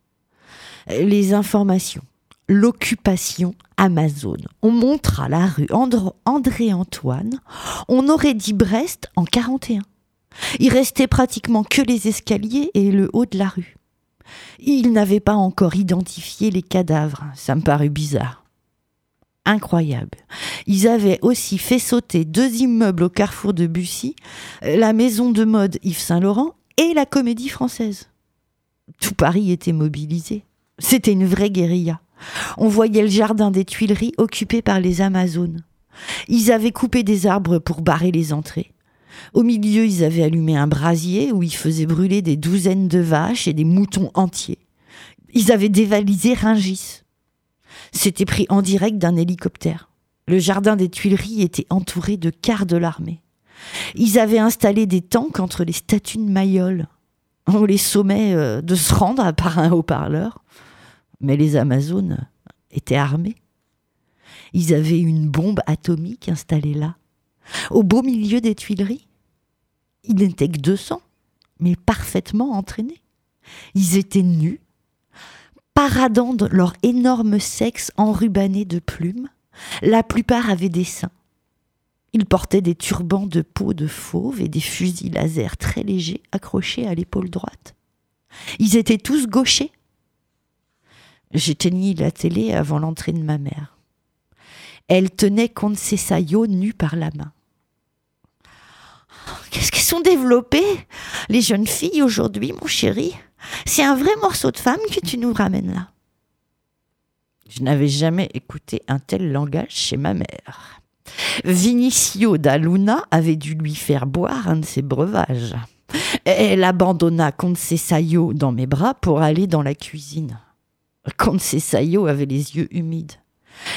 Les informations. L'occupation Amazon. On montra la rue Andr- André-Antoine. On aurait dit Brest en 41. Il restait pratiquement que les escaliers et le haut de la rue. Il n'avait pas encore identifié les cadavres. Ça me parut bizarre. Incroyable. Ils avaient aussi fait sauter deux immeubles au carrefour de Bussy, la maison de mode Yves Saint-Laurent et la comédie française. Tout Paris était mobilisé. C'était une vraie guérilla. On voyait le jardin des Tuileries occupé par les Amazones. Ils avaient coupé des arbres pour barrer les entrées. Au milieu, ils avaient allumé un brasier où ils faisaient brûler des douzaines de vaches et des moutons entiers. Ils avaient dévalisé Ringis. C'était pris en direct d'un hélicoptère. Le jardin des Tuileries était entouré de quarts de l'armée. Ils avaient installé des tanks entre les statues de Mayol. On les sommait euh, de se rendre par un haut-parleur. Mais les Amazones étaient armés. Ils avaient une bombe atomique installée là au beau milieu des Tuileries. Ils n'étaient que 200, mais parfaitement entraînés. Ils étaient nus, paradant de leur énorme sexe enrubanné de plumes. La plupart avaient des seins. Ils portaient des turbans de peau de fauve et des fusils laser très légers accrochés à l'épaule droite. Ils étaient tous gauchers. J'éteignis la télé avant l'entrée de ma mère. Elle tenait Consesayo nu par la main. Qu'est-ce qu'elles sont développées, les jeunes filles aujourd'hui, mon chéri? C'est un vrai morceau de femme que tu nous ramènes là. Je n'avais jamais écouté un tel langage chez ma mère. Vinicio da Luna avait dû lui faire boire un de ses breuvages. Elle abandonna Consesayo dans mes bras pour aller dans la cuisine. Consesayo avait les yeux humides.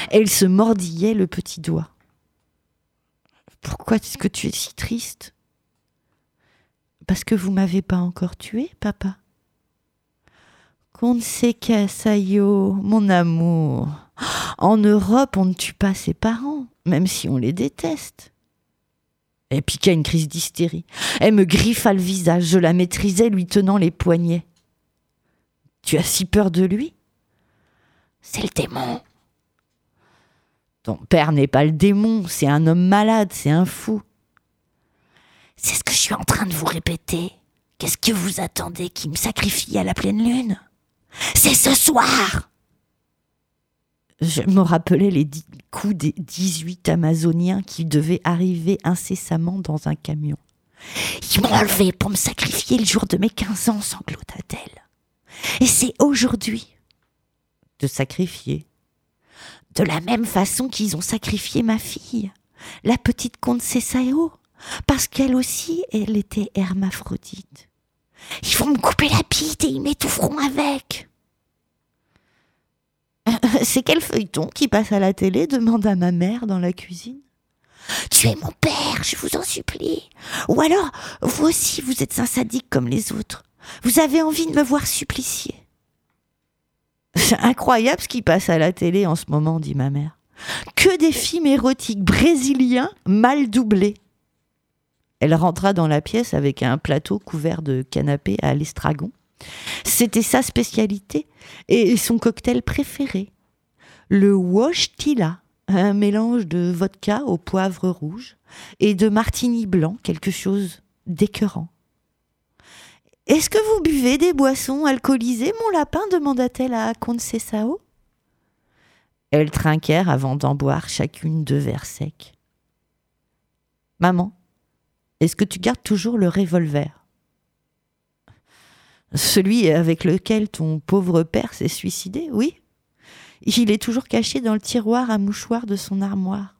Elle se mordillait le petit doigt. Pourquoi est-ce que tu es si triste? Parce que vous m'avez pas encore tué, papa. Consesayo, mon amour. En Europe, on ne tue pas ses parents, même si on les déteste. Elle piqua une crise d'hystérie. Elle me griffa le visage, je la maîtrisais, lui tenant les poignets. Tu as si peur de lui? C'est le démon. Ton père n'est pas le démon, c'est un homme malade, c'est un fou. C'est ce que je suis en train de vous répéter. Qu'est-ce que vous attendez qui me sacrifie à la pleine lune? C'est ce soir Je me rappelais les coups des 18 Amazoniens qui devaient arriver incessamment dans un camion. Ils m'ont enlevé pour me sacrifier le jour de mes 15 ans, sanglota-t-elle. Et c'est aujourd'hui de sacrifier de la même façon qu'ils ont sacrifié ma fille, la petite comte Cessao, parce qu'elle aussi, elle était hermaphrodite. Ils vont me couper la bite et ils m'étoufferont avec. C'est quel feuilleton qui passe à la télé demanda ma mère dans la cuisine. Tuez mon père, je vous en supplie. Ou alors, vous aussi, vous êtes un sadique comme les autres. Vous avez envie de me voir supplicier. C'est incroyable ce qui passe à la télé en ce moment, dit ma mère. Que des films érotiques brésiliens mal doublés. Elle rentra dans la pièce avec un plateau couvert de canapé à l'estragon. C'était sa spécialité et son cocktail préféré. Le wash tila, un mélange de vodka au poivre rouge et de martini blanc, quelque chose d'écœurant. Est-ce que vous buvez des boissons alcoolisées, mon lapin? demanda-t-elle à Concessao. Elles trinquèrent avant d'en boire chacune deux verres secs. Maman, est-ce que tu gardes toujours le revolver? Celui avec lequel ton pauvre père s'est suicidé, oui. Il est toujours caché dans le tiroir à mouchoir de son armoire.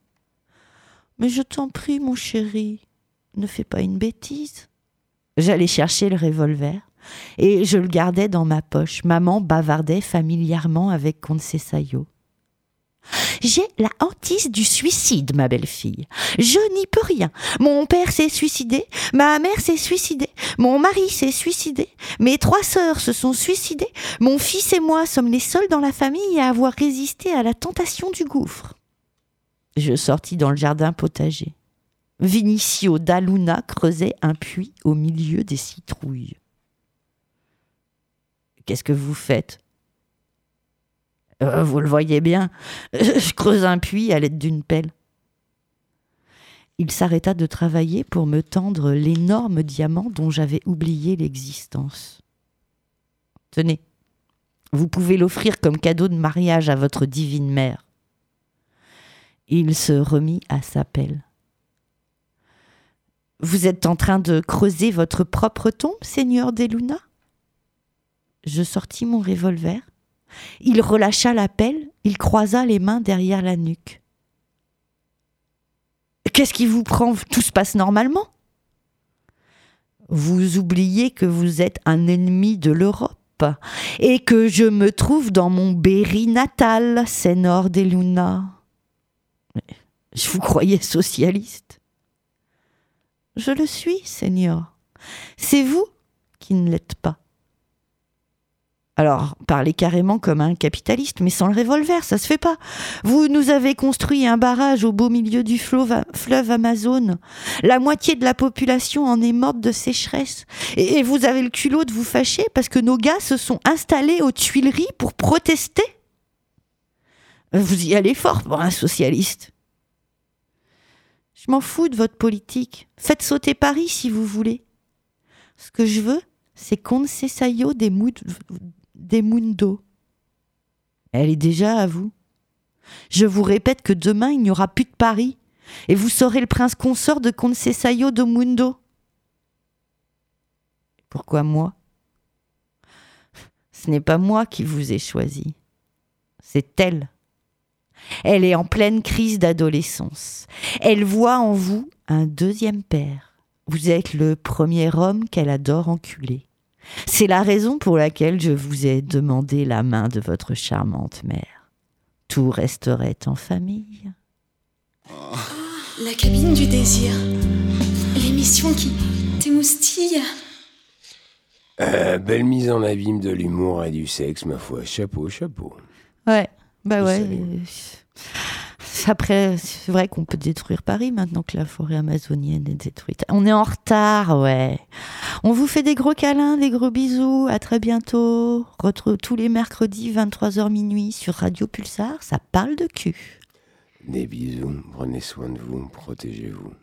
Mais je t'en prie, mon chéri, ne fais pas une bêtise. J'allais chercher le revolver et je le gardais dans ma poche. Maman bavardait familièrement avec. J'ai la hantise du suicide, ma belle-fille. Je n'y peux rien. Mon père s'est suicidé, ma mère s'est suicidée, mon mari s'est suicidé, mes trois sœurs se sont suicidées, mon fils et moi sommes les seuls dans la famille à avoir résisté à la tentation du gouffre. Je sortis dans le jardin potager. Vinicio d'Aluna creusait un puits au milieu des citrouilles. Qu'est-ce que vous faites? Euh, Vous le voyez bien, je creuse un puits à l'aide d'une pelle. Il s'arrêta de travailler pour me tendre l'énorme diamant dont j'avais oublié l'existence. Tenez, vous pouvez l'offrir comme cadeau de mariage à votre divine mère. Il se remit à sa pelle. Vous êtes en train de creuser votre propre tombe, Seigneur Deluna? Je sortis mon revolver. Il relâcha la pelle, il croisa les mains derrière la nuque. Qu'est-ce qui vous prend? Tout se passe normalement? Vous oubliez que vous êtes un ennemi de l'Europe et que je me trouve dans mon Berry natal, Seigneur Deluna. Je vous croyais socialiste. Je le suis, Seigneur. C'est vous qui ne l'êtes pas. Alors, parlez carrément comme un capitaliste, mais sans le revolver, ça se fait pas. Vous nous avez construit un barrage au beau milieu du fleuve, fleuve Amazon. La moitié de la population en est morte de sécheresse. Et, vous avez le culot de vous fâcher parce que nos gars se sont installés aux Tuileries pour protester. Vous y allez fort pour un socialiste. Je m'en fous de votre politique. Faites sauter Paris si vous voulez. Ce que je veux, c'est Concessayo des, des Mundo. Elle est déjà à vous. Je vous répète que demain, il n'y aura plus de Paris. Et vous serez le prince consort de Concessayo do Mundo. Pourquoi moi? Ce n'est pas moi qui vous ai choisi. C'est elle. Elle est en pleine crise d'adolescence. Elle voit en vous un deuxième père. Vous êtes le premier homme qu'elle adore enculer. C'est la raison pour laquelle je vous ai demandé la main de votre charmante mère. Tout resterait en famille. La cabine du désir. L'émission qui t'émoustille. Euh, belle mise en abîme de l'humour et du sexe, ma foi. Chapeau, chapeau. Ouais, bah ouais. Après, c'est vrai qu'on peut détruire Paris maintenant que la forêt amazonienne est détruite. On est en retard, ouais. On vous fait des gros câlins, des gros bisous. À très bientôt. Retrouve tous les mercredis, 23h minuit sur Radio Pulsar. Ça parle de cul. Des bisous, prenez soin de vous, protégez-vous.